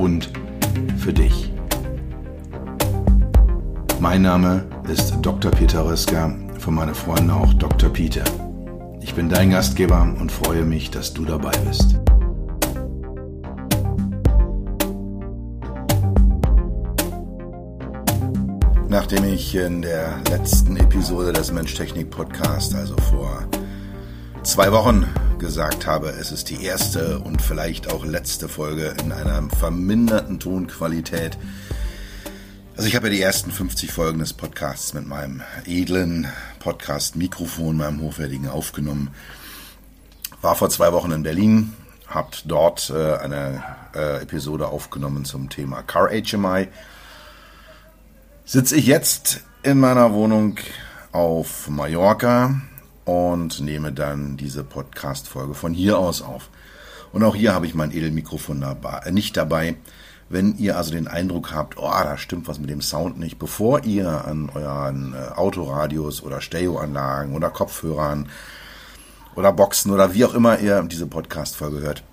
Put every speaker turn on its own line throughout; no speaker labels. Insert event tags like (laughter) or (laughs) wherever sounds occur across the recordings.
und für dich. Mein Name ist Dr. Peter Röska, von meinen Freunden auch Dr. Peter. Ich bin dein Gastgeber und freue mich, dass du dabei bist. Nachdem ich in der letzten Episode des Mensch-Technik-Podcast, also vor zwei Wochen, gesagt habe, es ist die erste und vielleicht auch letzte Folge in einer verminderten Tonqualität. Also ich habe ja die ersten 50 Folgen des Podcasts mit meinem edlen Podcast-Mikrofon, meinem hochwertigen aufgenommen. War vor zwei Wochen in Berlin, habt dort äh, eine äh, Episode aufgenommen zum Thema Car HMI. Sitze ich jetzt in meiner Wohnung auf Mallorca und nehme dann diese Podcast-Folge von hier aus auf. Und auch hier habe ich mein Edelmikrofon dabei, äh, nicht dabei. Wenn ihr also den Eindruck habt, oh, da stimmt was mit dem Sound nicht, bevor ihr an euren äh, Autoradios oder Stereoanlagen oder Kopfhörern oder Boxen oder wie auch immer ihr diese Podcast-Folge hört,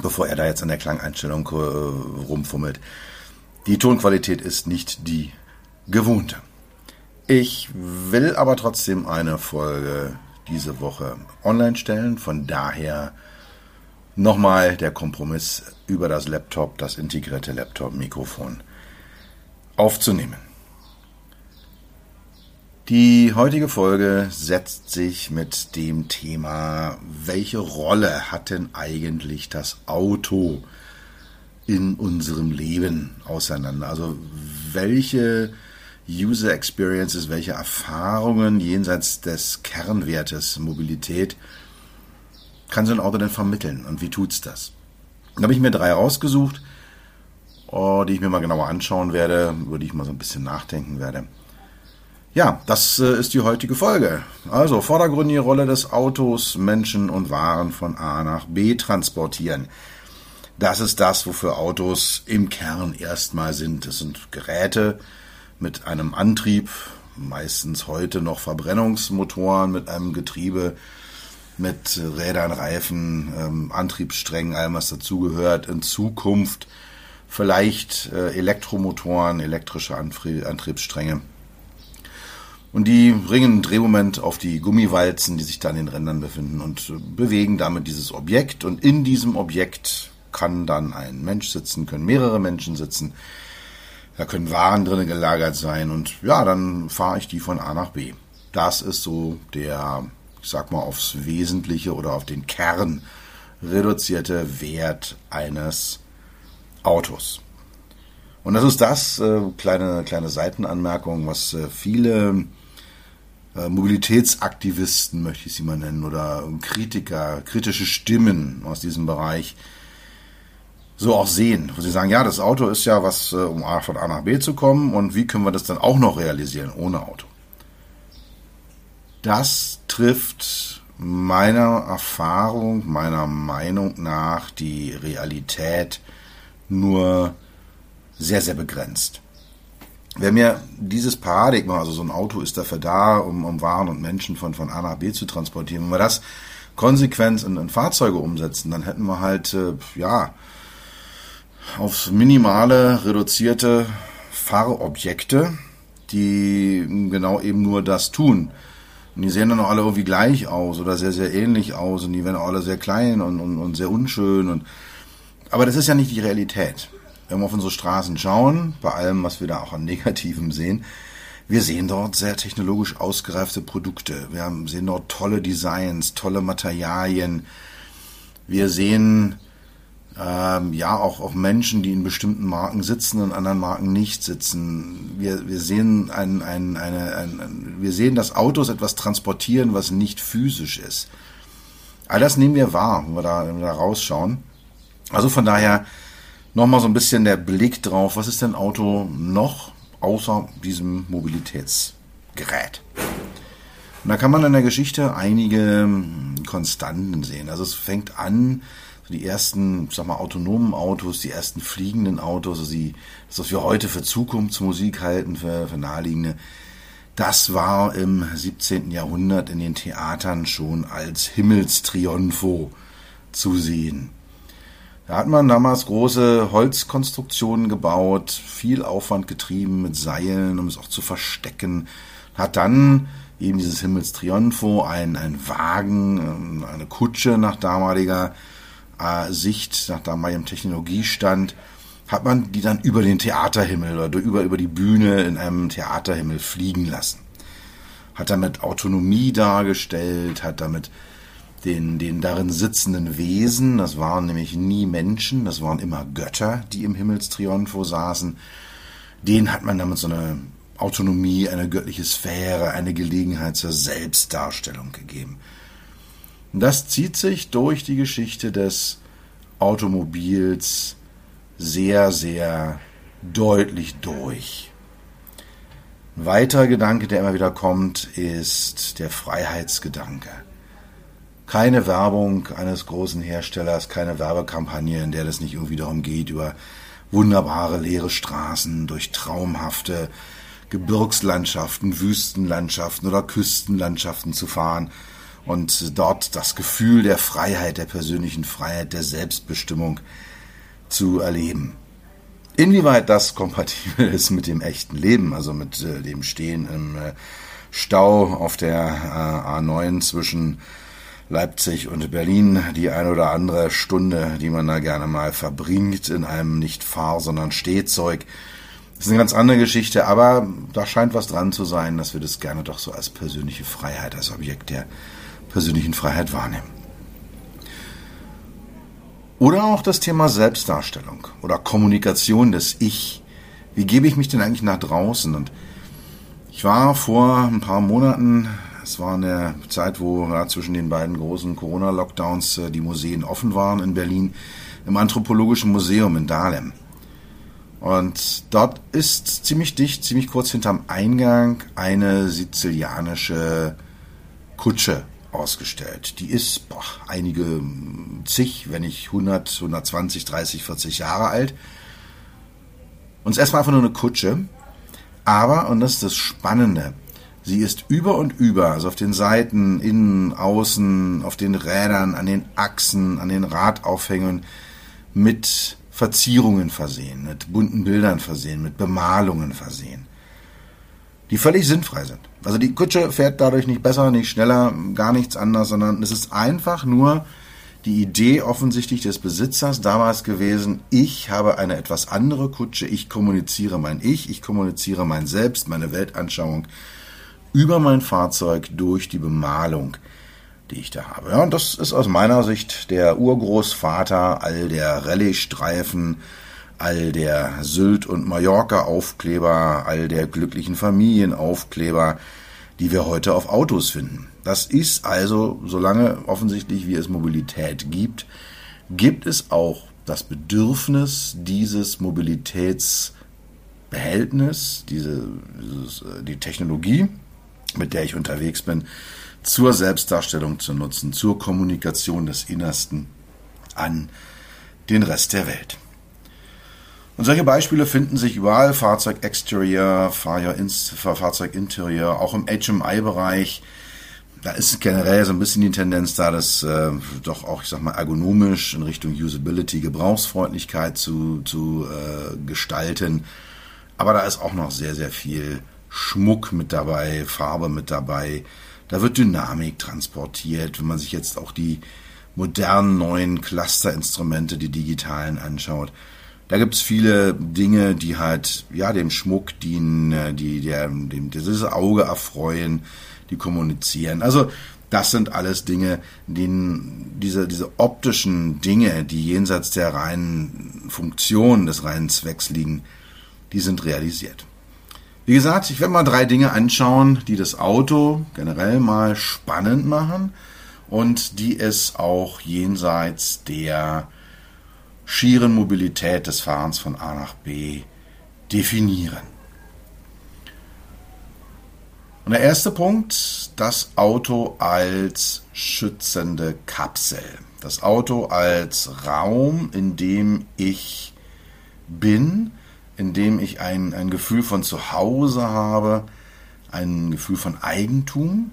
bevor er da jetzt an der Klangeinstellung äh, rumfummelt. Die Tonqualität ist nicht die gewohnte. Ich will aber trotzdem eine Folge diese Woche online stellen. Von daher nochmal der Kompromiss über das Laptop, das integrierte Laptop-Mikrofon aufzunehmen. Die heutige Folge setzt sich mit dem Thema, welche Rolle hat denn eigentlich das Auto in unserem Leben auseinander? Also welche User Experiences, welche Erfahrungen jenseits des Kernwertes Mobilität kann so ein Auto denn vermitteln und wie tut's das? Da habe ich mir drei rausgesucht, oh, die ich mir mal genauer anschauen werde, über die ich mal so ein bisschen nachdenken werde. Ja, das äh, ist die heutige Folge. Also vordergründige Rolle des Autos, Menschen und Waren von A nach B transportieren. Das ist das, wofür Autos im Kern erstmal sind. Es sind Geräte, mit einem Antrieb, meistens heute noch Verbrennungsmotoren mit einem Getriebe, mit Rädern, Reifen, ähm, Antriebssträngen, allem was dazugehört. In Zukunft vielleicht äh, Elektromotoren, elektrische Antriebsstränge. Und die bringen einen Drehmoment auf die Gummiwalzen, die sich da an den Rändern befinden und äh, bewegen damit dieses Objekt. Und in diesem Objekt kann dann ein Mensch sitzen, können mehrere Menschen sitzen. Da können Waren drin gelagert sein und ja, dann fahre ich die von A nach B. Das ist so der, ich sag mal, aufs Wesentliche oder auf den Kern reduzierte Wert eines Autos. Und das ist das, äh, kleine, kleine Seitenanmerkung, was äh, viele äh, Mobilitätsaktivisten, möchte ich sie mal nennen, oder Kritiker, kritische Stimmen aus diesem Bereich so auch sehen. Wo sie sagen, ja, das Auto ist ja was, äh, um von A nach B zu kommen und wie können wir das dann auch noch realisieren ohne Auto? Das trifft meiner Erfahrung, meiner Meinung nach die Realität nur sehr, sehr begrenzt. Wer mir dieses Paradigma, also so ein Auto ist dafür da, um, um Waren und Menschen von, von A nach B zu transportieren, wenn wir das konsequent in, in Fahrzeuge umsetzen, dann hätten wir halt, äh, ja, aufs minimale reduzierte Fahrobjekte, die genau eben nur das tun. Und die sehen dann auch alle irgendwie gleich aus oder sehr, sehr ähnlich aus und die werden auch alle sehr klein und, und, und sehr unschön. Und, aber das ist ja nicht die Realität. Wenn wir auf unsere Straßen schauen, bei allem, was wir da auch an Negativem sehen, wir sehen dort sehr technologisch ausgereifte Produkte. Wir sehen dort tolle Designs, tolle Materialien. Wir sehen ähm, ja auch, auch Menschen, die in bestimmten Marken sitzen und anderen Marken nicht sitzen. Wir, wir sehen ein, ein, eine, ein, wir sehen, dass Autos etwas transportieren, was nicht physisch ist. All das nehmen wir wahr, wenn wir da, wenn wir da rausschauen. Also von daher Nochmal so ein bisschen der Blick drauf, was ist denn Auto noch außer diesem Mobilitätsgerät? Und da kann man in der Geschichte einige Konstanten sehen. Also es fängt an, die ersten, sag mal, autonomen Autos, die ersten fliegenden Autos, also die, das, was wir heute für Zukunftsmusik halten, für, für naheliegende, das war im 17. Jahrhundert in den Theatern schon als Himmelstriunfo zu sehen. Da hat man damals große Holzkonstruktionen gebaut, viel Aufwand getrieben mit Seilen, um es auch zu verstecken. Hat dann eben dieses Himmelstriunfo, ein, ein Wagen, ähm, eine Kutsche nach damaliger äh, Sicht, nach damaligem Technologiestand, hat man die dann über den Theaterhimmel oder über, über die Bühne in einem Theaterhimmel fliegen lassen. Hat damit Autonomie dargestellt, hat damit den, den darin sitzenden Wesen, das waren nämlich nie Menschen, das waren immer Götter, die im Himmelstriunfo saßen, denen hat man damit so eine Autonomie, eine göttliche Sphäre, eine Gelegenheit zur Selbstdarstellung gegeben. Das zieht sich durch die Geschichte des Automobils sehr, sehr deutlich durch. Ein weiterer Gedanke, der immer wieder kommt, ist der Freiheitsgedanke. Keine Werbung eines großen Herstellers, keine Werbekampagne, in der es nicht irgendwie darum geht, über wunderbare leere Straßen, durch traumhafte Gebirgslandschaften, Wüstenlandschaften oder Küstenlandschaften zu fahren und dort das Gefühl der Freiheit, der persönlichen Freiheit, der Selbstbestimmung zu erleben. Inwieweit das kompatibel (laughs) ist mit dem echten Leben, also mit äh, dem Stehen im äh, Stau auf der äh, A9 zwischen Leipzig und Berlin, die ein oder andere Stunde, die man da gerne mal verbringt in einem nicht Fahr-, sondern Stehzeug, das ist eine ganz andere Geschichte, aber da scheint was dran zu sein, dass wir das gerne doch so als persönliche Freiheit, als Objekt der persönlichen Freiheit wahrnehmen. Oder auch das Thema Selbstdarstellung oder Kommunikation des Ich. Wie gebe ich mich denn eigentlich nach draußen? Und ich war vor ein paar Monaten, es war eine Zeit, wo ja, zwischen den beiden großen Corona-Lockdowns äh, die Museen offen waren in Berlin, im Anthropologischen Museum in Dahlem. Und dort ist ziemlich dicht, ziemlich kurz hinterm Eingang eine sizilianische Kutsche ausgestellt. Die ist boah, einige zig, wenn nicht 100, 120, 30, 40 Jahre alt. Und es ist erstmal einfach nur eine Kutsche. Aber, und das ist das Spannende, sie ist über und über, also auf den Seiten, innen, außen, auf den Rädern, an den Achsen, an den Radaufhängen mit Verzierungen versehen, mit bunten Bildern versehen, mit Bemalungen versehen, die völlig sinnfrei sind. Also die Kutsche fährt dadurch nicht besser, nicht schneller, gar nichts anderes, sondern es ist einfach nur die Idee offensichtlich des Besitzers damals gewesen, ich habe eine etwas andere Kutsche, ich kommuniziere mein Ich, ich kommuniziere mein Selbst, meine Weltanschauung über mein Fahrzeug durch die Bemalung die ich da habe. Ja, und das ist aus meiner Sicht der Urgroßvater all der Rallye-Streifen, all der Sylt- und Mallorca-Aufkleber, all der glücklichen Familienaufkleber, die wir heute auf Autos finden. Das ist also, solange offensichtlich wie es Mobilität gibt, gibt es auch das Bedürfnis, dieses Mobilitätsbehältnis, diese, dieses, äh, die Technologie, mit der ich unterwegs bin, zur Selbstdarstellung zu nutzen, zur Kommunikation des Innersten an den Rest der Welt. Und solche Beispiele finden sich überall, Fahrzeug Exterior, Fahrzeug Interior, auch im HMI-Bereich. Da ist generell so ein bisschen die Tendenz da, das äh, doch auch, ich sag mal, ergonomisch in Richtung Usability, Gebrauchsfreundlichkeit zu, zu äh, gestalten. Aber da ist auch noch sehr, sehr viel Schmuck mit dabei, Farbe mit dabei, da wird Dynamik transportiert. Wenn man sich jetzt auch die modernen neuen Clusterinstrumente, die digitalen anschaut, da gibt es viele Dinge, die halt ja dem Schmuck dienen, äh, die der, dem dieses Auge erfreuen, die kommunizieren. Also das sind alles Dinge, denen diese, diese optischen Dinge, die jenseits der reinen Funktion des reinen Zwecks liegen, die sind realisiert. Wie gesagt, ich werde mal drei Dinge anschauen, die das Auto generell mal spannend machen und die es auch jenseits der schieren Mobilität des Fahrens von A nach B definieren. Und der erste Punkt, das Auto als schützende Kapsel. Das Auto als Raum, in dem ich bin, in dem ich ein, ein Gefühl von Zuhause habe, ein Gefühl von Eigentum.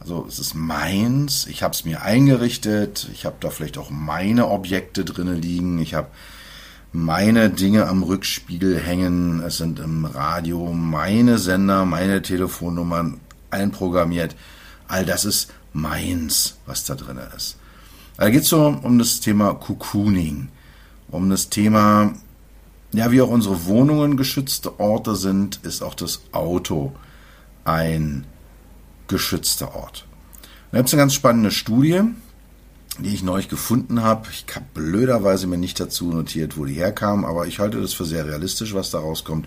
Also es ist meins, ich habe es mir eingerichtet, ich habe da vielleicht auch meine Objekte drinne liegen, ich habe meine Dinge am Rückspiegel hängen, es sind im Radio meine Sender, meine Telefonnummern einprogrammiert. All das ist meins, was da drin ist. Da geht es so um das Thema Cocooning, um das Thema, ja, wie auch unsere Wohnungen geschützte Orte sind, ist auch das Auto ein geschützter Ort. Da gibt es eine ganz spannende Studie, die ich neulich gefunden habe. Ich habe blöderweise mir nicht dazu notiert, wo die herkam, aber ich halte das für sehr realistisch, was da rauskommt.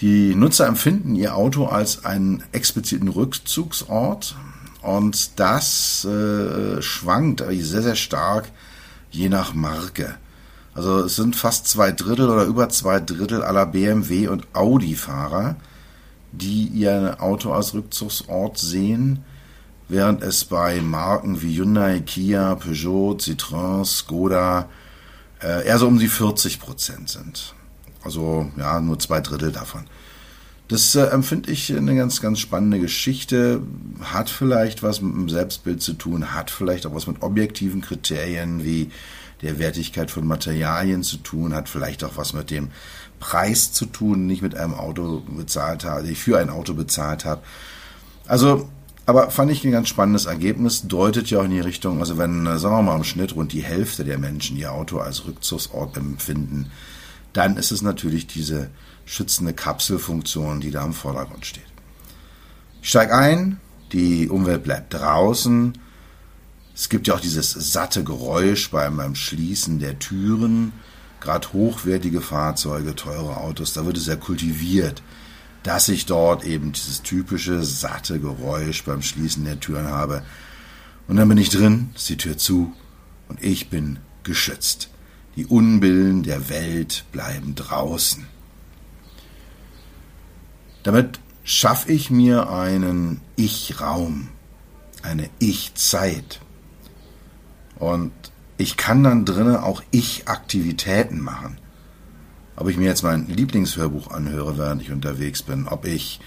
Die Nutzer empfinden ihr Auto als einen expliziten Rückzugsort und das äh, schwankt sehr, sehr stark je nach Marke. Also es sind fast zwei Drittel oder über zwei Drittel aller BMW und Audi-Fahrer, die ihr Auto als Rückzugsort sehen während es bei Marken wie Hyundai, Kia, Peugeot, Citroën, Skoda äh, eher so um die 40 Prozent sind. Also ja, nur zwei Drittel davon. Das äh, empfinde ich eine ganz, ganz spannende Geschichte. Hat vielleicht was mit dem Selbstbild zu tun, hat vielleicht auch was mit objektiven Kriterien wie der Wertigkeit von Materialien zu tun, hat vielleicht auch was mit dem Preis zu tun, nicht mit einem Auto bezahlt habe, ich für ein Auto bezahlt habe. Also aber fand ich ein ganz spannendes Ergebnis, deutet ja auch in die Richtung, also wenn, äh, sagen wir mal, im Schnitt rund die Hälfte der Menschen ihr Auto als Rückzugsort empfinden, dann ist es natürlich diese schützende Kapselfunktion, die da im Vordergrund steht. Ich steige ein, die Umwelt bleibt draußen. Es gibt ja auch dieses satte Geräusch beim, beim Schließen der Türen. Gerade hochwertige Fahrzeuge, teure Autos, da wird es ja kultiviert dass ich dort eben dieses typische satte Geräusch beim Schließen der Türen habe. Und dann bin ich drin, ist die Tür zu und ich bin geschützt. Die Unbillen der Welt bleiben draußen. Damit schaffe ich mir einen Ich-Raum, eine Ich-Zeit. Und ich kann dann drinnen auch Ich-Aktivitäten machen ob ich mir jetzt mein Lieblingshörbuch anhöre, während ich unterwegs bin, ob ich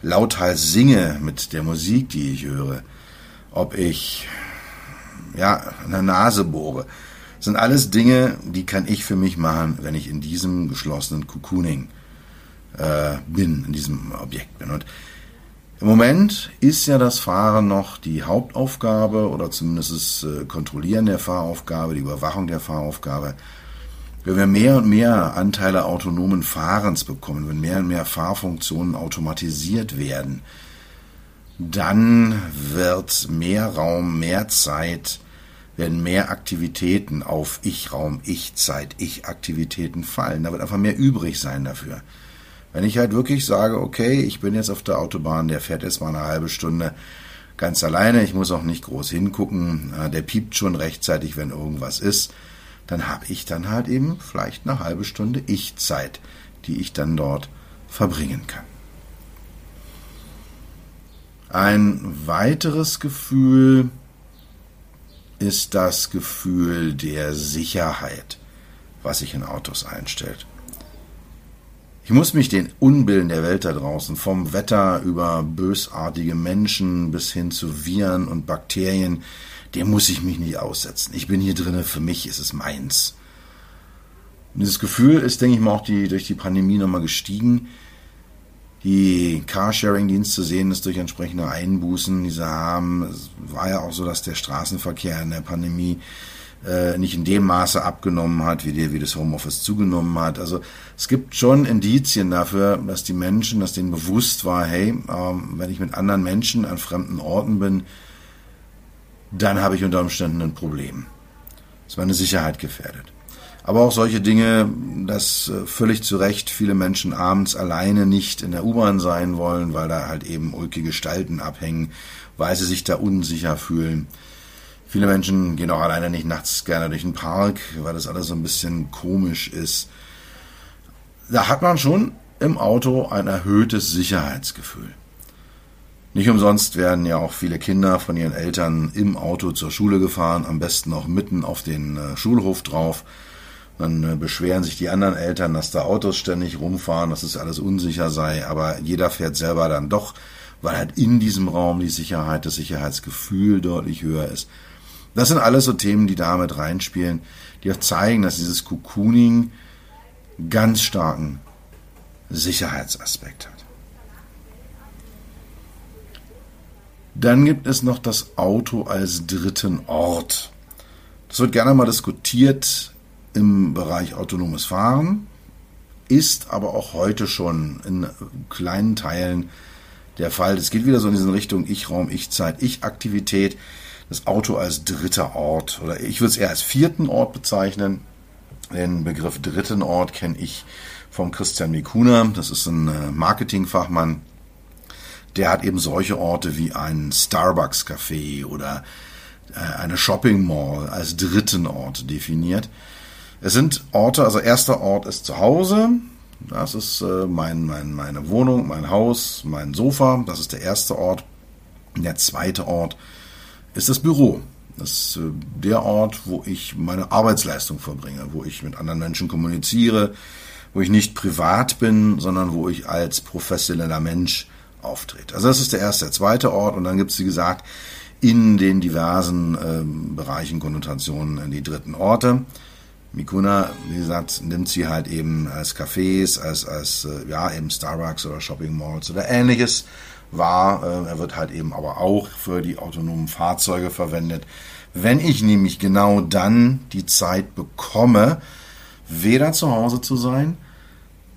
lauthals singe mit der Musik, die ich höre, ob ich ja der Nase bohre. Sind alles Dinge, die kann ich für mich machen, wenn ich in diesem geschlossenen Cocooning äh, bin, in diesem Objekt bin. Und im Moment ist ja das Fahren noch die Hauptaufgabe oder zumindest das äh, Kontrollieren der Fahraufgabe, die Überwachung der Fahraufgabe. Wenn wir mehr und mehr Anteile autonomen Fahrens bekommen, wenn mehr und mehr Fahrfunktionen automatisiert werden, dann wird mehr Raum, mehr Zeit, werden mehr Aktivitäten auf Ich-Raum, Ich-Zeit, Ich-Aktivitäten fallen. Da wird einfach mehr übrig sein dafür. Wenn ich halt wirklich sage, okay, ich bin jetzt auf der Autobahn, der fährt jetzt mal eine halbe Stunde ganz alleine, ich muss auch nicht groß hingucken, der piept schon rechtzeitig, wenn irgendwas ist dann habe ich dann halt eben vielleicht eine halbe Stunde Ich-Zeit, die ich dann dort verbringen kann. Ein weiteres Gefühl ist das Gefühl der Sicherheit, was sich in Autos einstellt. Ich muss mich den Unbillen der Welt da draußen, vom Wetter über bösartige Menschen bis hin zu Viren und Bakterien, dem muss ich mich nicht aussetzen. Ich bin hier drinnen, für mich ist es meins. Und dieses Gefühl ist, denke ich mal, auch die, durch die Pandemie nochmal gestiegen. Die Carsharing-Dienste sehen es durch entsprechende Einbußen, die sie haben. Es war ja auch so, dass der Straßenverkehr in der Pandemie äh, nicht in dem Maße abgenommen hat, wie, der, wie das Homeoffice zugenommen hat. Also es gibt schon Indizien dafür, dass die Menschen, dass denen bewusst war, hey, ähm, wenn ich mit anderen Menschen an fremden Orten bin, dann habe ich unter Umständen ein Problem. Ist meine Sicherheit gefährdet. Aber auch solche Dinge, dass äh, völlig zu Recht viele Menschen abends alleine nicht in der U-Bahn sein wollen, weil da halt eben ulkige Gestalten abhängen, weil sie sich da unsicher fühlen. Viele Menschen gehen auch alleine nicht nachts gerne durch den Park, weil das alles so ein bisschen komisch ist. Da hat man schon im Auto ein erhöhtes Sicherheitsgefühl. Nicht umsonst werden ja auch viele Kinder von ihren Eltern im Auto zur Schule gefahren, am besten auch mitten auf den äh, Schulhof drauf. Dann äh, beschweren sich die anderen Eltern, dass da Autos ständig rumfahren, dass es alles unsicher sei, aber jeder fährt selber dann doch, weil halt in diesem Raum die Sicherheit, das Sicherheitsgefühl deutlich höher ist. Das sind alles so Themen, die damit reinspielen, die auch zeigen, dass dieses Cocooning ganz starken Sicherheitsaspekt hat. Dann gibt es noch das Auto als dritten Ort. Das wird gerne mal diskutiert im Bereich autonomes Fahren, ist aber auch heute schon in kleinen Teilen der Fall. Es geht wieder so in diese Richtung Ich-Raum, Ich-Zeit, Ich-Aktivität. Das Auto als dritter Ort oder ich würde es eher als vierten Ort bezeichnen. Den Begriff dritten Ort kenne ich vom Christian Mikuna. Das ist ein äh, Marketingfachmann. Der hat eben solche Orte wie ein Starbucks-Café oder äh, eine Shopping Mall als dritten Ort definiert. Es sind Orte, also erster Ort ist zu Hause. Das ist äh, mein, mein, meine Wohnung, mein Haus, mein Sofa. Das ist der erste Ort. Der zweite Ort ist das Büro. Das ist der Ort, wo ich meine Arbeitsleistung verbringe, wo ich mit anderen Menschen kommuniziere, wo ich nicht privat bin, sondern wo ich als professioneller Mensch auftrete. Also das ist der erste, der zweite Ort und dann gibt es, wie gesagt, in den diversen ähm, Bereichen, Konnotationen die dritten Orte. Mikuna, wie gesagt, nimmt sie halt eben als Cafés, als, als äh, ja, eben Starbucks oder Shopping Malls oder ähnliches wahr. Äh, er wird halt eben aber auch für die autonomen Fahrzeuge verwendet. Wenn ich nämlich genau dann die Zeit bekomme, weder zu Hause zu sein,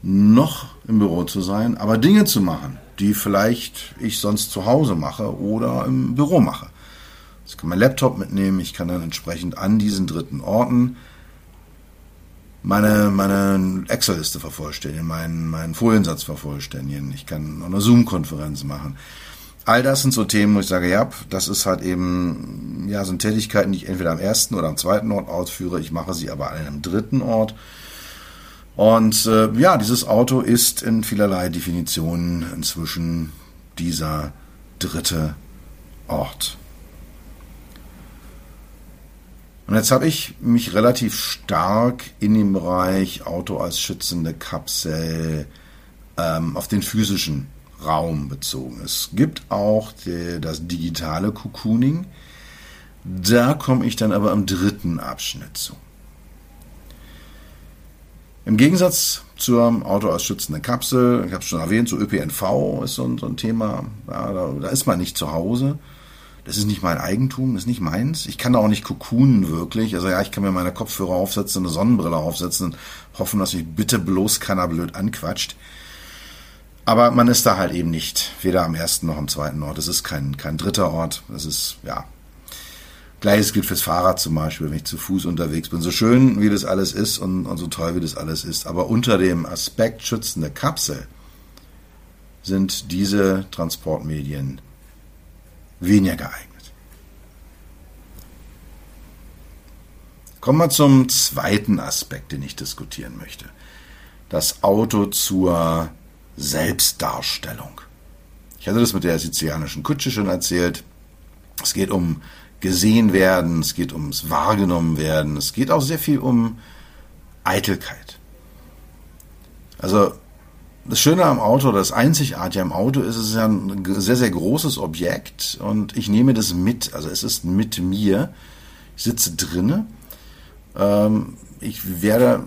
noch im Büro zu sein, aber Dinge zu machen, die vielleicht ich sonst zu Hause mache oder im Büro mache. Ich kann meinen Laptop mitnehmen, ich kann dann entsprechend an diesen dritten Orten meine, meine Excel-Liste vervollständigen, meinen, meinen Foliensatz vervollständigen, ich kann eine Zoom-Konferenz machen. All das sind so Themen, wo ich sage, ja, das ist halt eben, ja, sind Tätigkeiten, die ich entweder am ersten oder am zweiten Ort ausführe. Ich mache sie aber an einem dritten Ort. Und äh, ja, dieses Auto ist in vielerlei Definitionen inzwischen dieser dritte Ort. Und jetzt habe ich mich relativ stark in dem Bereich Auto als schützende Kapsel ähm, auf den physischen Raum bezogen. Es gibt auch die, das digitale Cocooning. Da komme ich dann aber im dritten Abschnitt zu. Im Gegensatz zur Auto als schützende Kapsel, ich habe es schon erwähnt, so ÖPNV ist so ein, so ein Thema, ja, da, da, ist man nicht zu Hause. Das ist nicht mein Eigentum, das ist nicht meins. Ich kann da auch nicht kokunen wirklich. Also ja, ich kann mir meine Kopfhörer aufsetzen, eine Sonnenbrille aufsetzen und hoffen, dass mich bitte bloß keiner blöd anquatscht. Aber man ist da halt eben nicht, weder am ersten noch am zweiten Ort. Das ist kein, kein dritter Ort. Das ist, ja, Gleiches gilt fürs Fahrrad zum Beispiel, wenn ich zu Fuß unterwegs bin. So schön wie das alles ist und, und so toll wie das alles ist. Aber unter dem Aspekt schützende Kapsel sind diese Transportmedien weniger geeignet. Kommen wir zum zweiten Aspekt, den ich diskutieren möchte. Das Auto zur Selbstdarstellung. Ich hatte das mit der sizilianischen Kutsche schon erzählt. Es geht um gesehen werden, es geht ums wahrgenommen werden, es geht auch sehr viel um Eitelkeit. Also das Schöne am Auto, das Einzigartige am Auto ist, es ist ja ein sehr, sehr großes Objekt und ich nehme das mit. Also es ist mit mir. Ich sitze drinne. Ähm, ich werde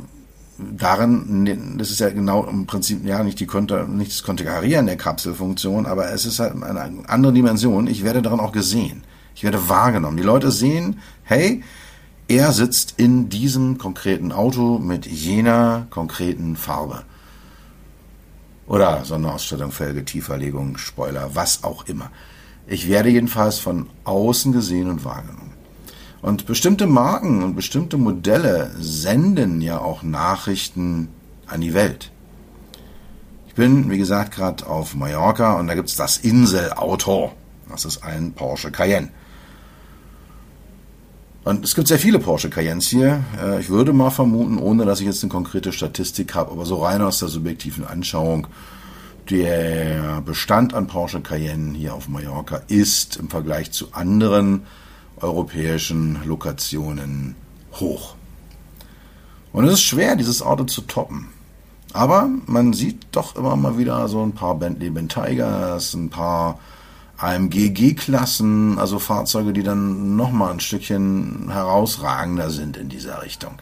darin, das ist ja genau im Prinzip ja nicht die Konter, nicht das Konterkarieren der Kapselfunktion, aber es ist halt eine andere Dimension. Ich werde darin auch gesehen. Ich werde wahrgenommen. Die Leute sehen, hey, er sitzt in diesem konkreten Auto mit jener konkreten Farbe. Oder Sonderausstattung, Felge, Tieferlegung, Spoiler, was auch immer. Ich werde jedenfalls von außen gesehen und wahrgenommen. Und bestimmte Marken und bestimmte Modelle senden ja auch Nachrichten an die Welt. Ich bin, wie gesagt, gerade auf Mallorca und da gibt's das Inselauto. Das ist ein Porsche Cayenne. Und es gibt sehr viele Porsche Cayennes hier. Äh, ich würde mal vermuten, ohne dass ich jetzt eine konkrete Statistik habe, aber so rein aus der subjektiven Anschauung, der Bestand an Porsche Cayenne hier auf Mallorca ist im Vergleich zu anderen europäischen Lokationen hoch. Und es ist schwer, dieses Auto zu toppen. Aber man sieht doch immer mal wieder so ein paar Bentley Bentigers, ein paar AMG G-Klassen, also Fahrzeuge, die dann nochmal ein Stückchen herausragender sind in dieser Richtung.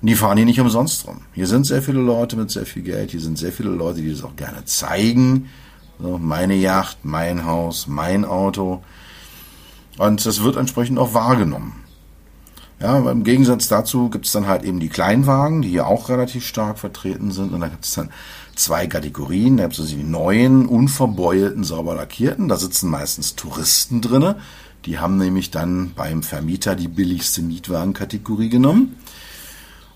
Und die fahren hier nicht umsonst rum. Hier sind sehr viele Leute mit sehr viel Geld, hier sind sehr viele Leute, die das auch gerne zeigen. So, meine Yacht, mein Haus, mein Auto. Und das wird entsprechend auch wahrgenommen. Ja, im Gegensatz dazu gibt es dann halt eben die Kleinwagen, die hier auch relativ stark vertreten sind. Und da gibt es dann zwei Kategorien. Da gibt es die neuen, unverbeulten, sauber lackierten. Da sitzen meistens Touristen drinne. Die haben nämlich dann beim Vermieter die billigste Mietwagenkategorie genommen.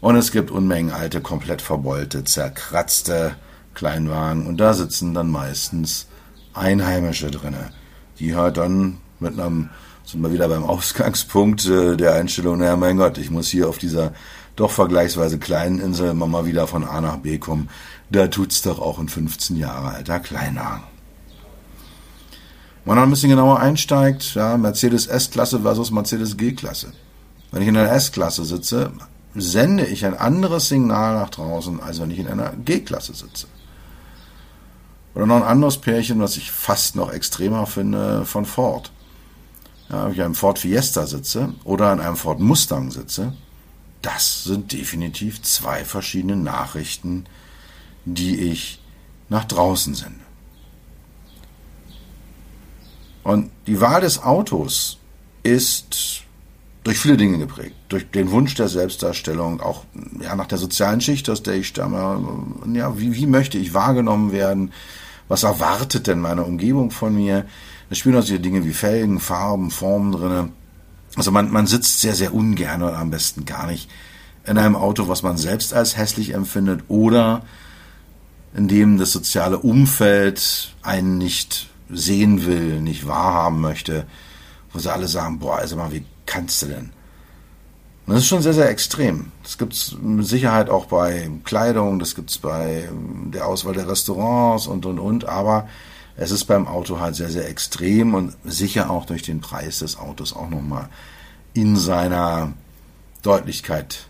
Und es gibt Unmengen alte, komplett verbeulte, zerkratzte Kleinwagen. Und da sitzen dann meistens Einheimische drinne, die halt dann mit einem sind wir wieder beim Ausgangspunkt äh, der Einstellung, naja, mein Gott, ich muss hier auf dieser doch vergleichsweise kleinen Insel immer mal wieder von A nach B kommen. Da tut's doch auch ein 15 Jahre alter Kleinwagen. Wenn man ein bisschen genauer einsteigt, ja, Mercedes S-Klasse versus Mercedes G-Klasse. Wenn ich in einer S-Klasse sitze, sende ich ein anderes Signal nach draußen, als wenn ich in einer G-Klasse sitze. Oder noch ein anderes Pärchen, was ich fast noch extremer finde, von Ford ja, ob ich in einem Ford Fiesta sitze oder in einem Ford Mustang sitze, das sind definitiv zwei verschiedene Nachrichten, die ich nach draußen sende. Und die Wahl des Autos ist durch viele Dinge geprägt. Durch den Wunsch der Selbstdarstellung, auch ja, nach der sozialen Schicht, aus der ich stamme. Ja, wie, wie möchte ich wahrgenommen werden? Was erwartet denn meine Umgebung von mir? Da spielen auch solche Dinge wie Felgen, Farben, Formen drin. Also man, man sitzt sehr, sehr ungern oder am besten gar nicht in einem Auto, was man selbst als hässlich empfindet oder in dem das soziale Umfeld einen nicht sehen will, nicht wahrhaben möchte, wo sie alle sagen, boah, also mal, wie kannst du denn? Und das ist schon sehr, sehr extrem. Das gibt es mit Sicherheit auch bei Kleidung, das gibt es bei der Auswahl der Restaurants und, und, und, aber es ist beim Auto halt sehr, sehr extrem und sicher auch durch den Preis des Autos auch nochmal in seiner Deutlichkeit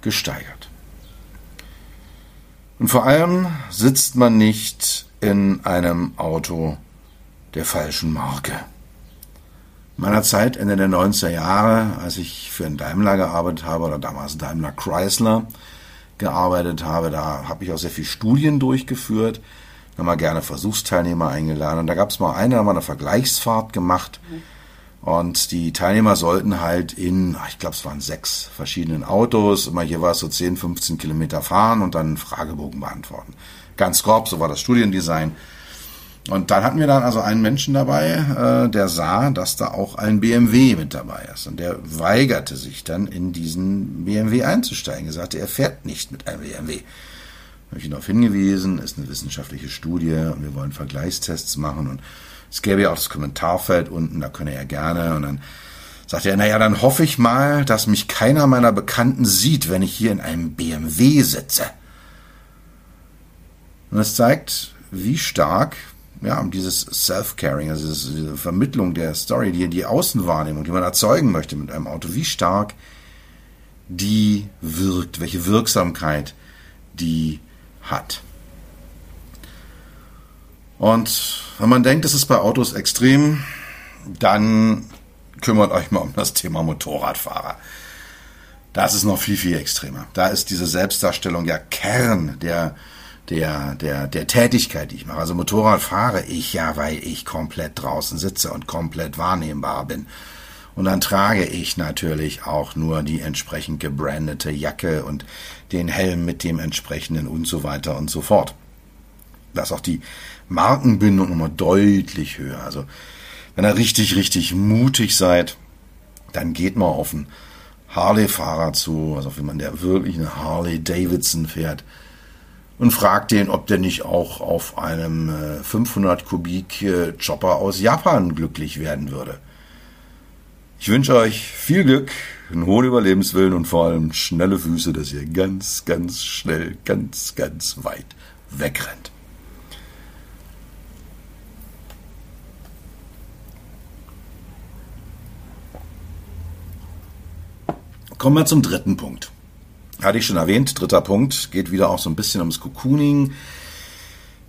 gesteigert. Und vor allem sitzt man nicht in einem Auto der falschen Marke. In meiner Zeit, Ende der 90er Jahre, als ich für einen Daimler gearbeitet habe, oder damals Daimler Chrysler gearbeitet habe, da habe ich auch sehr viel Studien durchgeführt, haben wir gerne Versuchsteilnehmer eingeladen. Und da gab es mal eine, da haben wir eine Vergleichsfahrt gemacht. Und die Teilnehmer sollten halt in, ich glaube, es waren sechs verschiedenen Autos, immer es so 10, 15 Kilometer fahren und dann einen Fragebogen beantworten. Ganz grob, so war das Studiendesign. Und dann hatten wir dann also einen Menschen dabei, äh, der sah, dass da auch ein BMW mit dabei ist. Und der weigerte sich dann in diesen BMW einzusteigen. Er sagte, er fährt nicht mit einem BMW habe ich ihn darauf hingewiesen, ist eine wissenschaftliche Studie und wir wollen Vergleichstests machen und es gäbe ja auch das Kommentarfeld unten, da könne er gerne und dann sagt er, naja, dann hoffe ich mal, dass mich keiner meiner Bekannten sieht, wenn ich hier in einem BMW sitze. Und das zeigt, wie stark ja, dieses Self-Caring, also diese Vermittlung der Story, die, die Außenwahrnehmung, die man erzeugen möchte mit einem Auto, wie stark die wirkt, welche Wirksamkeit die hat. Und wenn man denkt, es ist bei Autos extrem, dann kümmert euch mal um das Thema Motorradfahrer. Das ist noch viel, viel extremer. Da ist diese Selbstdarstellung ja Kern der, der, der, der Tätigkeit, die ich mache. Also Motorrad fahre ich ja, weil ich komplett draußen sitze und komplett wahrnehmbar bin. Und dann trage ich natürlich auch nur die entsprechend gebrandete Jacke und den Helm mit dem entsprechenden und so weiter und so fort. Da ist auch die Markenbindung nochmal deutlich höher. Also wenn ihr richtig, richtig mutig seid, dann geht mal auf einen Harley-Fahrer zu, also auf jemanden, der wirklich eine Harley Davidson fährt und fragt den, ob der nicht auch auf einem 500 äh, Kubik äh, Chopper aus Japan glücklich werden würde. Ich wünsche euch viel Glück, einen hohen Überlebenswillen und vor allem schnelle Füße, dass ihr ganz, ganz schnell, ganz, ganz weit wegrennt. Kommen wir zum dritten Punkt. Hatte ich schon erwähnt, dritter Punkt geht wieder auch so ein bisschen ums Cocooning,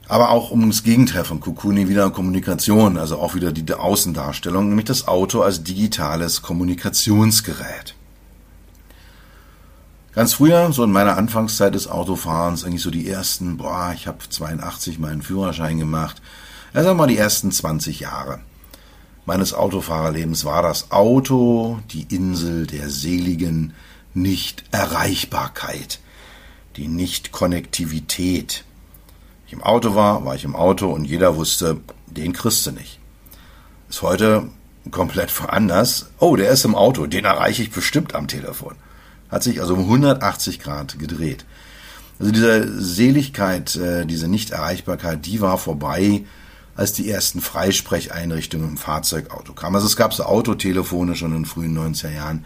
aber auch ums Gegenteil von Cocooning, wieder Kommunikation, also auch wieder die Außendarstellung, nämlich das Auto als digitales Kommunikationsgerät. Ganz früher, so in meiner Anfangszeit des Autofahrens, eigentlich so die ersten, boah, ich habe 82 meinen Führerschein gemacht, also mal die ersten 20 Jahre meines Autofahrerlebens war das Auto die Insel der seligen Nichterreichbarkeit, die Nichtkonnektivität. Ich im Auto war, war ich im Auto und jeder wusste, den kriegst du nicht. Ist heute komplett anders. Oh, der ist im Auto, den erreiche ich bestimmt am Telefon. Hat sich also um 180 Grad gedreht. Also diese Seligkeit, äh, diese Nichterreichbarkeit, die war vorbei als die ersten Freisprecheinrichtungen im Fahrzeugauto kamen. Also es gab so Autotelefone schon in den frühen 90er Jahren.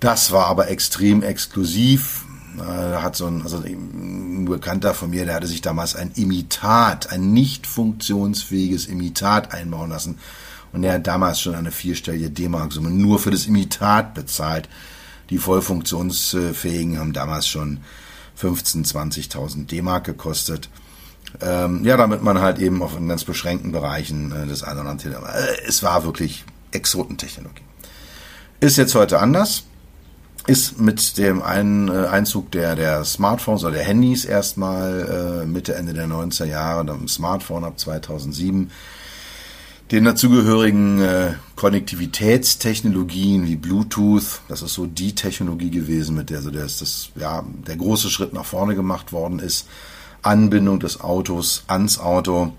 Das war aber extrem exklusiv. Da hat so ein, also ein Bekannter von mir, der hatte sich damals ein Imitat, ein nicht funktionsfähiges Imitat einbauen lassen. Und der hat damals schon eine vierstellige D-Mark-Summe nur für das Imitat bezahlt. Die voll funktionsfähigen haben damals schon 15.000, 20.000 D-Mark gekostet. Ähm, ja, damit man halt eben auf ganz beschränkten Bereichen äh, des anderen äh, Es war wirklich Exotentechnologie. Ist jetzt heute anders. Ist mit dem ein, äh, Einzug der, der Smartphones oder der Handys erstmal äh, Mitte, Ende der 90er Jahre, dann Smartphone ab 2007, den dazugehörigen äh, Konnektivitätstechnologien wie Bluetooth, das ist so die Technologie gewesen, mit der so der, das, ja, der große Schritt nach vorne gemacht worden ist Anbindung des Autos ans Auto.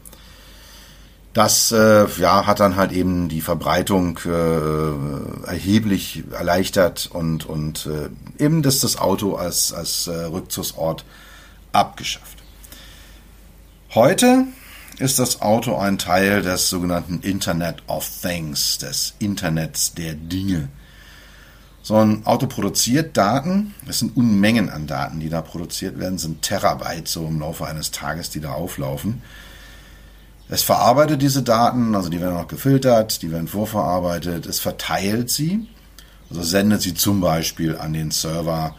Das äh, ja, hat dann halt eben die Verbreitung äh, erheblich erleichtert und, und äh, eben das, das Auto als, als äh, Rückzugsort abgeschafft. Heute ist das Auto ein Teil des sogenannten Internet of Things, des Internets der Dinge. So ein Auto produziert Daten, es sind Unmengen an Daten, die da produziert werden, es sind Terabyte so im Laufe eines Tages, die da auflaufen. Es verarbeitet diese Daten, also die werden auch gefiltert, die werden vorverarbeitet, es verteilt sie, also sendet sie zum Beispiel an den Server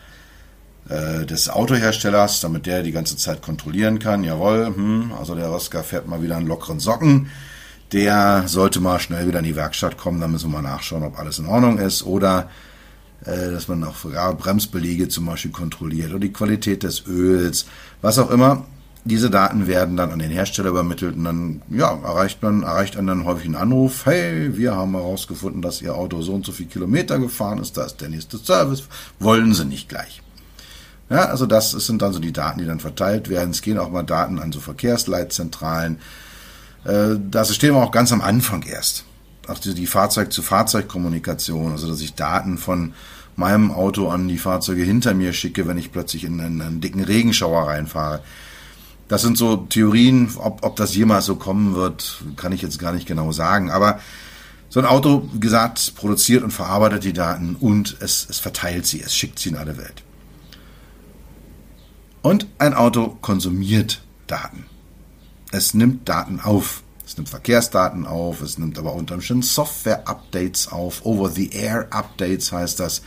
äh, des Autoherstellers, damit der die ganze Zeit kontrollieren kann, jawohl, hm, also der Oscar fährt mal wieder einen lockeren Socken, der sollte mal schnell wieder in die Werkstatt kommen, dann müssen wir mal nachschauen, ob alles in Ordnung ist, oder dass man auch Bremsbelege zum Beispiel kontrolliert oder die Qualität des Öls, was auch immer. Diese Daten werden dann an den Hersteller übermittelt und dann ja, erreicht man erreicht einen dann häufig einen Anruf. Hey, wir haben herausgefunden, dass Ihr Auto so und so viel Kilometer gefahren ist. Da ist der nächste Service. Wollen Sie nicht gleich? Ja, also das sind dann so die Daten, die dann verteilt werden. Es gehen auch mal Daten an so Verkehrsleitzentralen. Äh, das stehen wir auch ganz am Anfang erst auch die, die Fahrzeug-zu-Fahrzeug-Kommunikation, also dass ich Daten von meinem Auto an die Fahrzeuge hinter mir schicke, wenn ich plötzlich in einen, einen dicken Regenschauer reinfahre. Das sind so Theorien, ob, ob das jemals so kommen wird, kann ich jetzt gar nicht genau sagen. Aber so ein Auto, wie gesagt, produziert und verarbeitet die Daten und es, es verteilt sie, es schickt sie in alle Welt. Und ein Auto konsumiert Daten. Es nimmt Daten auf. Es nimmt Verkehrsdaten auf, es nimmt aber unter Umständen Software-Updates auf, Over-the-Air-Updates heißt das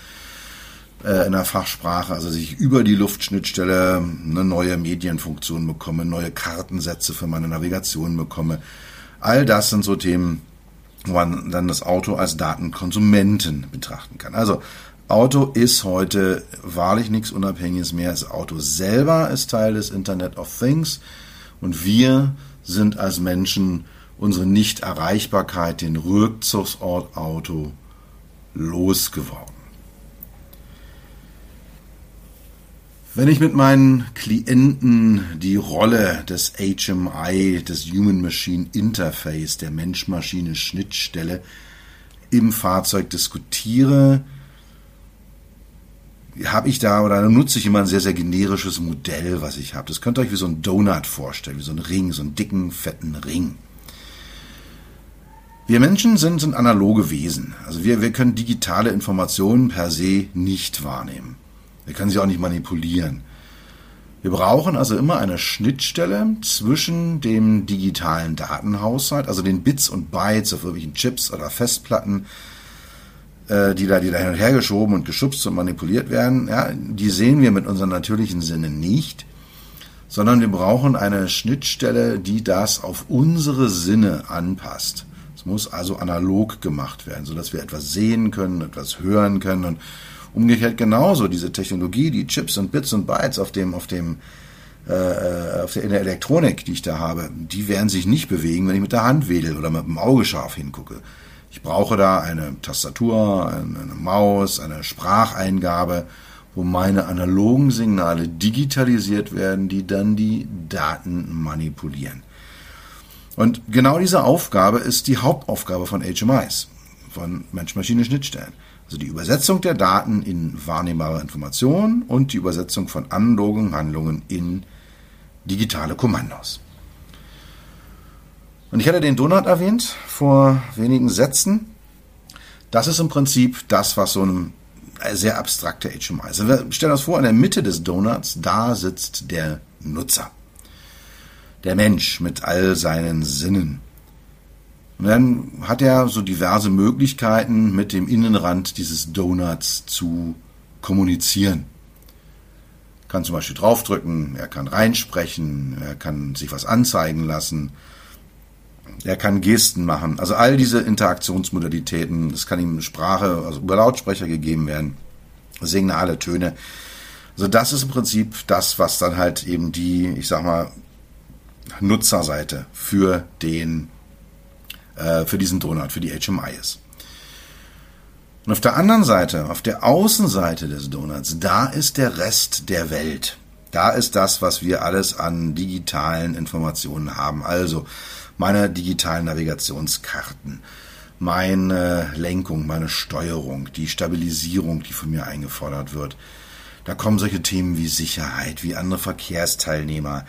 äh, in der Fachsprache, also sich über die Luftschnittstelle eine neue Medienfunktion bekomme, neue Kartensätze für meine Navigation bekomme. All das sind so Themen, wo man dann das Auto als Datenkonsumenten betrachten kann. Also Auto ist heute wahrlich nichts Unabhängiges mehr. Das Auto selber ist Teil des Internet of Things und wir sind als Menschen unsere Nichterreichbarkeit, den Rückzugsort Auto, losgeworden. Wenn ich mit meinen Klienten die Rolle des HMI, des Human Machine Interface, der Mensch-Maschine-Schnittstelle im Fahrzeug diskutiere, habe ich da oder nutze ich immer ein sehr, sehr generisches Modell, was ich habe. Das könnt ihr euch wie so ein Donut vorstellen, wie so ein Ring, so einen dicken, fetten Ring. Wir Menschen sind, sind analoge Wesen. Also wir, wir können digitale Informationen per se nicht wahrnehmen. Wir können sie auch nicht manipulieren. Wir brauchen also immer eine Schnittstelle zwischen dem digitalen Datenhaushalt, also den Bits und Bytes auf irgendwelchen Chips oder Festplatten, äh, die da, die da hin und her geschoben und geschubst und manipuliert werden. Ja, die sehen wir mit unseren natürlichen Sinnen nicht, sondern wir brauchen eine Schnittstelle, die das auf unsere Sinne anpasst. Es muss also analog gemacht werden, sodass wir etwas sehen können, etwas hören können und Umgekehrt genauso diese Technologie, die Chips und Bits und Bytes auf dem, auf dem, äh, auf der, in der Elektronik, die ich da habe, die werden sich nicht bewegen, wenn ich mit der Hand wedel oder mit dem Auge scharf hingucke. Ich brauche da eine Tastatur, eine Maus, eine Spracheingabe, wo meine analogen Signale digitalisiert werden, die dann die Daten manipulieren. Und genau diese Aufgabe ist die Hauptaufgabe von HMIs, von Mensch-Maschine-Schnittstellen. Also die Übersetzung der Daten in wahrnehmbare Informationen und die Übersetzung von Anlogungen, Handlungen in digitale Kommandos. Und ich hatte den Donut erwähnt vor wenigen Sätzen. Das ist im Prinzip das, was so ein sehr abstrakter HMI ist. Also wir stellen uns vor, in der Mitte des Donuts, da sitzt der Nutzer. Der Mensch mit all seinen Sinnen. Und dann hat er so diverse Möglichkeiten, mit dem Innenrand dieses Donuts zu kommunizieren. Kann zum Beispiel draufdrücken, er kann reinsprechen, er kann sich was anzeigen lassen, er kann Gesten machen. Also all diese Interaktionsmodalitäten, es kann ihm Sprache, also über Lautsprecher gegeben werden, Signale, Töne. Also das ist im Prinzip das, was dann halt eben die, ich sag mal, Nutzerseite für den äh, für diesen Donut, für die HMI ist. Und auf der anderen Seite, auf der Außenseite des Donuts, da ist der Rest der Welt. Da ist das, was wir alles an digitalen Informationen haben. Also meine digitalen Navigationskarten, meine Lenkung, meine Steuerung, die Stabilisierung, die von mir eingefordert wird. Da kommen solche Themen wie Sicherheit, wie andere Verkehrsteilnehmer,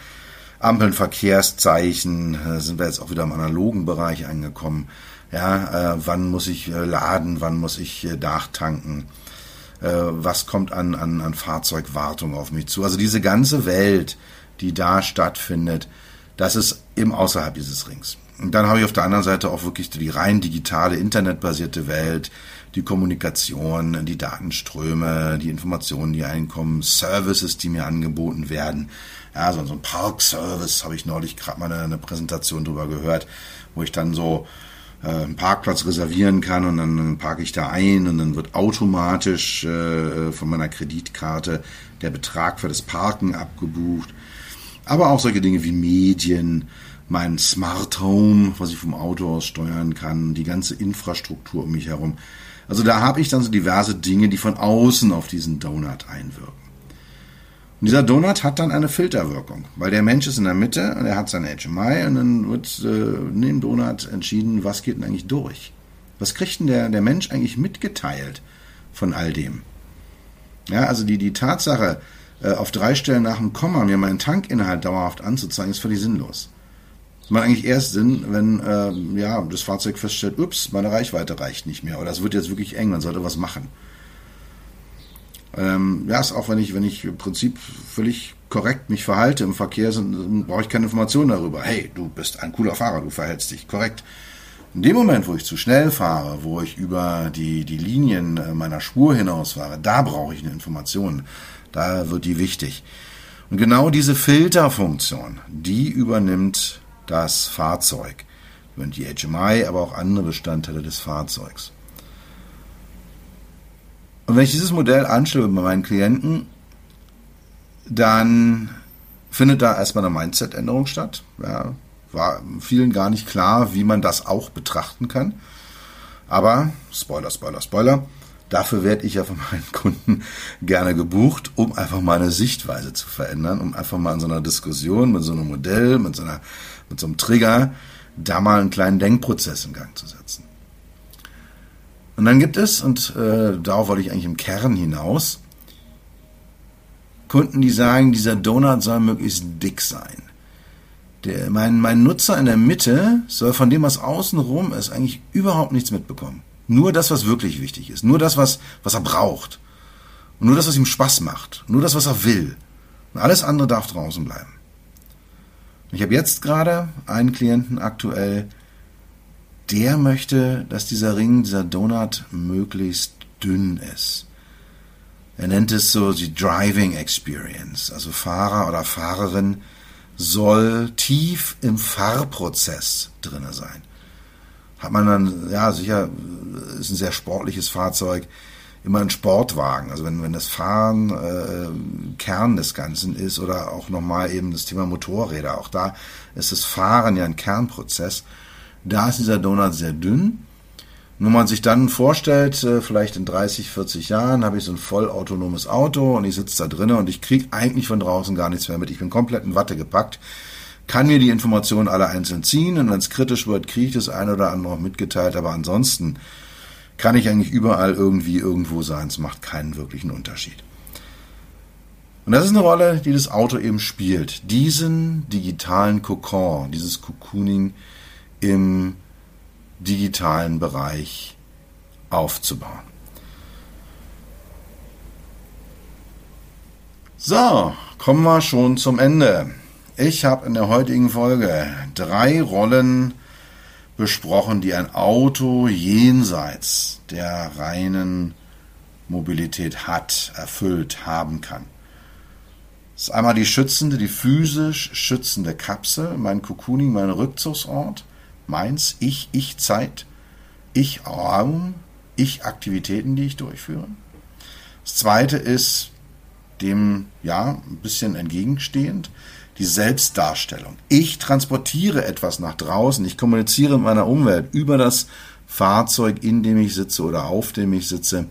Ampeln, Verkehrszeichen, äh, sind wir jetzt auch wieder im analogen Bereich angekommen. Ja, äh, wann muss ich äh, laden, wann muss ich äh, nachtanken? Äh, was kommt an, an, an Fahrzeugwartung auf mich zu? Also diese ganze Welt, die da stattfindet, das ist eben außerhalb dieses Rings. Und dann habe ich auf der anderen Seite auch wirklich die rein digitale, internetbasierte Welt, die Kommunikation, die Datenströme, die Informationen, die einkommen, Services, die mir angeboten werden. Ja, so, so ein Parkservice habe ich neulich gerade mal eine, Präsentation drüber gehört, wo ich dann so äh, einen Parkplatz reservieren kann und dann parke ich da ein und dann wird automatisch äh, von meiner Kreditkarte der Betrag für das Parken abgebucht. Aber auch solche Dinge wie Medien, mein Smart Home, was ich vom Auto aus steuern kann, die ganze Infrastruktur um mich herum. Also da habe ich dann so diverse Dinge, die von außen auf diesen Donut einwirken. Und dieser Donut hat dann eine Filterwirkung, weil der Mensch ist in der Mitte und er hat seine HMI und dann wird äh, in dem Donut entschieden, was geht denn eigentlich durch. Was kriegt denn der, der Mensch eigentlich mitgeteilt von all dem? Ja, also die, die Tatsache, äh, auf drei Stellen nach dem Komma mir meinen Tankinhalt dauerhaft anzuzeigen, ist völlig sinnlos. Das macht eigentlich erst Sinn, wenn äh, ja, das Fahrzeug feststellt, ups, meine Reichweite reicht nicht mehr oder es wird jetzt wirklich eng, man sollte was machen. Ähm, ja, ist auch wenn ich, wenn ich im Prinzip völlig korrekt mich verhalte im Verkehr, brauche ich keine Informationen darüber. Hey, du bist ein cooler Fahrer, du verhältst dich korrekt. In dem Moment, wo ich zu schnell fahre, wo ich über die, die Linien äh, meiner Spur hinaus fahre, da brauche ich eine Information. Da wird die wichtig. Und genau diese Filterfunktion, die übernimmt das Fahrzeug. Die HMI, aber auch andere Bestandteile des Fahrzeugs. Und wenn ich dieses Modell anstelle bei meinen Klienten, dann findet da erstmal eine Mindset-Änderung statt. Ja, war vielen gar nicht klar, wie man das auch betrachten kann. Aber, Spoiler, Spoiler, Spoiler, dafür werde ich ja von meinen Kunden gerne gebucht, um einfach meine Sichtweise zu verändern, um einfach mal in so einer Diskussion mit so einem Modell, mit so, einer, mit so einem Trigger, da mal einen kleinen Denkprozess in Gang zu setzen. Und dann gibt es, und äh, darauf wollte ich eigentlich im Kern hinaus, Kunden, die sagen, dieser Donut soll möglichst dick sein. Der, mein, mein Nutzer in der Mitte soll von dem, was außenrum ist, eigentlich überhaupt nichts mitbekommen. Nur das, was wirklich wichtig ist. Nur das, was, was er braucht. Und nur das, was ihm Spaß macht. Nur das, was er will. Und alles andere darf draußen bleiben. Ich habe jetzt gerade einen Klienten aktuell, der möchte, dass dieser Ring, dieser Donut möglichst dünn ist. Er nennt es so die Driving Experience. Also Fahrer oder Fahrerin soll tief im Fahrprozess drinne sein. Hat man dann, ja, sicher, ist ein sehr sportliches Fahrzeug, immer ein Sportwagen. Also wenn, wenn das Fahren äh, Kern des Ganzen ist oder auch nochmal eben das Thema Motorräder, auch da ist das Fahren ja ein Kernprozess. Da ist dieser Donut sehr dünn. Nur man sich dann vorstellt, äh, vielleicht in 30, 40 Jahren habe ich so ein vollautonomes Auto und ich sitze da drinnen und ich kriege eigentlich von draußen gar nichts mehr mit. Ich bin komplett in Watte gepackt, kann mir die Informationen alle einzeln ziehen und wenn es kritisch wird, kriege ich das eine oder andere auch mitgeteilt, aber ansonsten kann ich eigentlich überall irgendwie irgendwo sein. Es macht keinen wirklichen Unterschied. Und das ist eine Rolle, die das Auto eben spielt. Diesen digitalen Kokon, dieses Cocooning im digitalen Bereich aufzubauen. So, kommen wir schon zum Ende. Ich habe in der heutigen Folge drei Rollen besprochen, die ein Auto jenseits der reinen Mobilität hat, erfüllt, haben kann. Das ist einmal die schützende, die physisch schützende Kapsel, mein Cocooning, mein Rückzugsort, meins, ich, ich Zeit, ich Raum, ich Aktivitäten, die ich durchführe. Das zweite ist dem, ja, ein bisschen entgegenstehend, die Selbstdarstellung. Ich transportiere etwas nach draußen, ich kommuniziere mit meiner Umwelt über das Fahrzeug, in dem ich sitze oder auf dem ich sitze,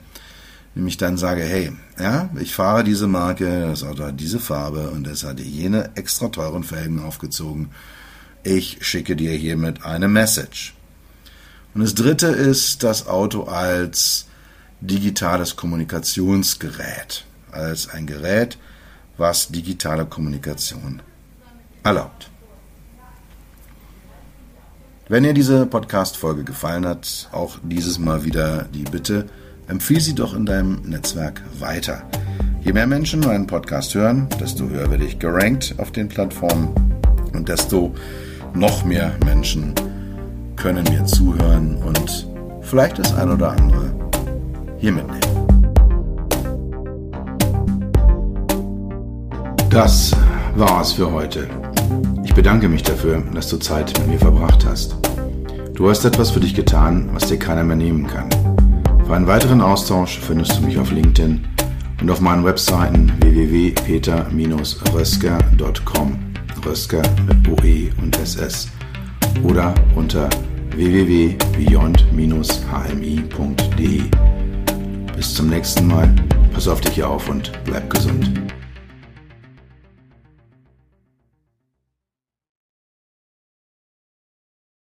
nämlich dann sage, hey, ja, ich fahre diese Marke, das Auto hat diese Farbe und es hat jene extra teuren Felgen aufgezogen. Ich schicke dir hiermit eine Message. Und das dritte ist das Auto als digitales Kommunikationsgerät, als ein Gerät, was digitale Kommunikation erlaubt. Wenn dir diese Podcast-Folge gefallen hat, auch dieses Mal wieder die Bitte, empfehle sie doch in deinem Netzwerk weiter. Je mehr Menschen meinen Podcast hören, desto höher werde ich gerankt auf den Plattformen und desto noch mehr Menschen können mir zuhören und vielleicht das ein oder andere hier mitnehmen. Das war's für heute. Ich bedanke mich dafür, dass du Zeit mit mir verbracht hast. Du hast etwas für dich getan, was dir keiner mehr nehmen kann. Für einen weiteren Austausch findest du mich auf LinkedIn und auf meinen Webseiten www.peter-rösker.com Rösker mit OE und SS oder unter www.beyond-hmi.de. Bis zum nächsten Mal, pass auf dich auf und bleib gesund.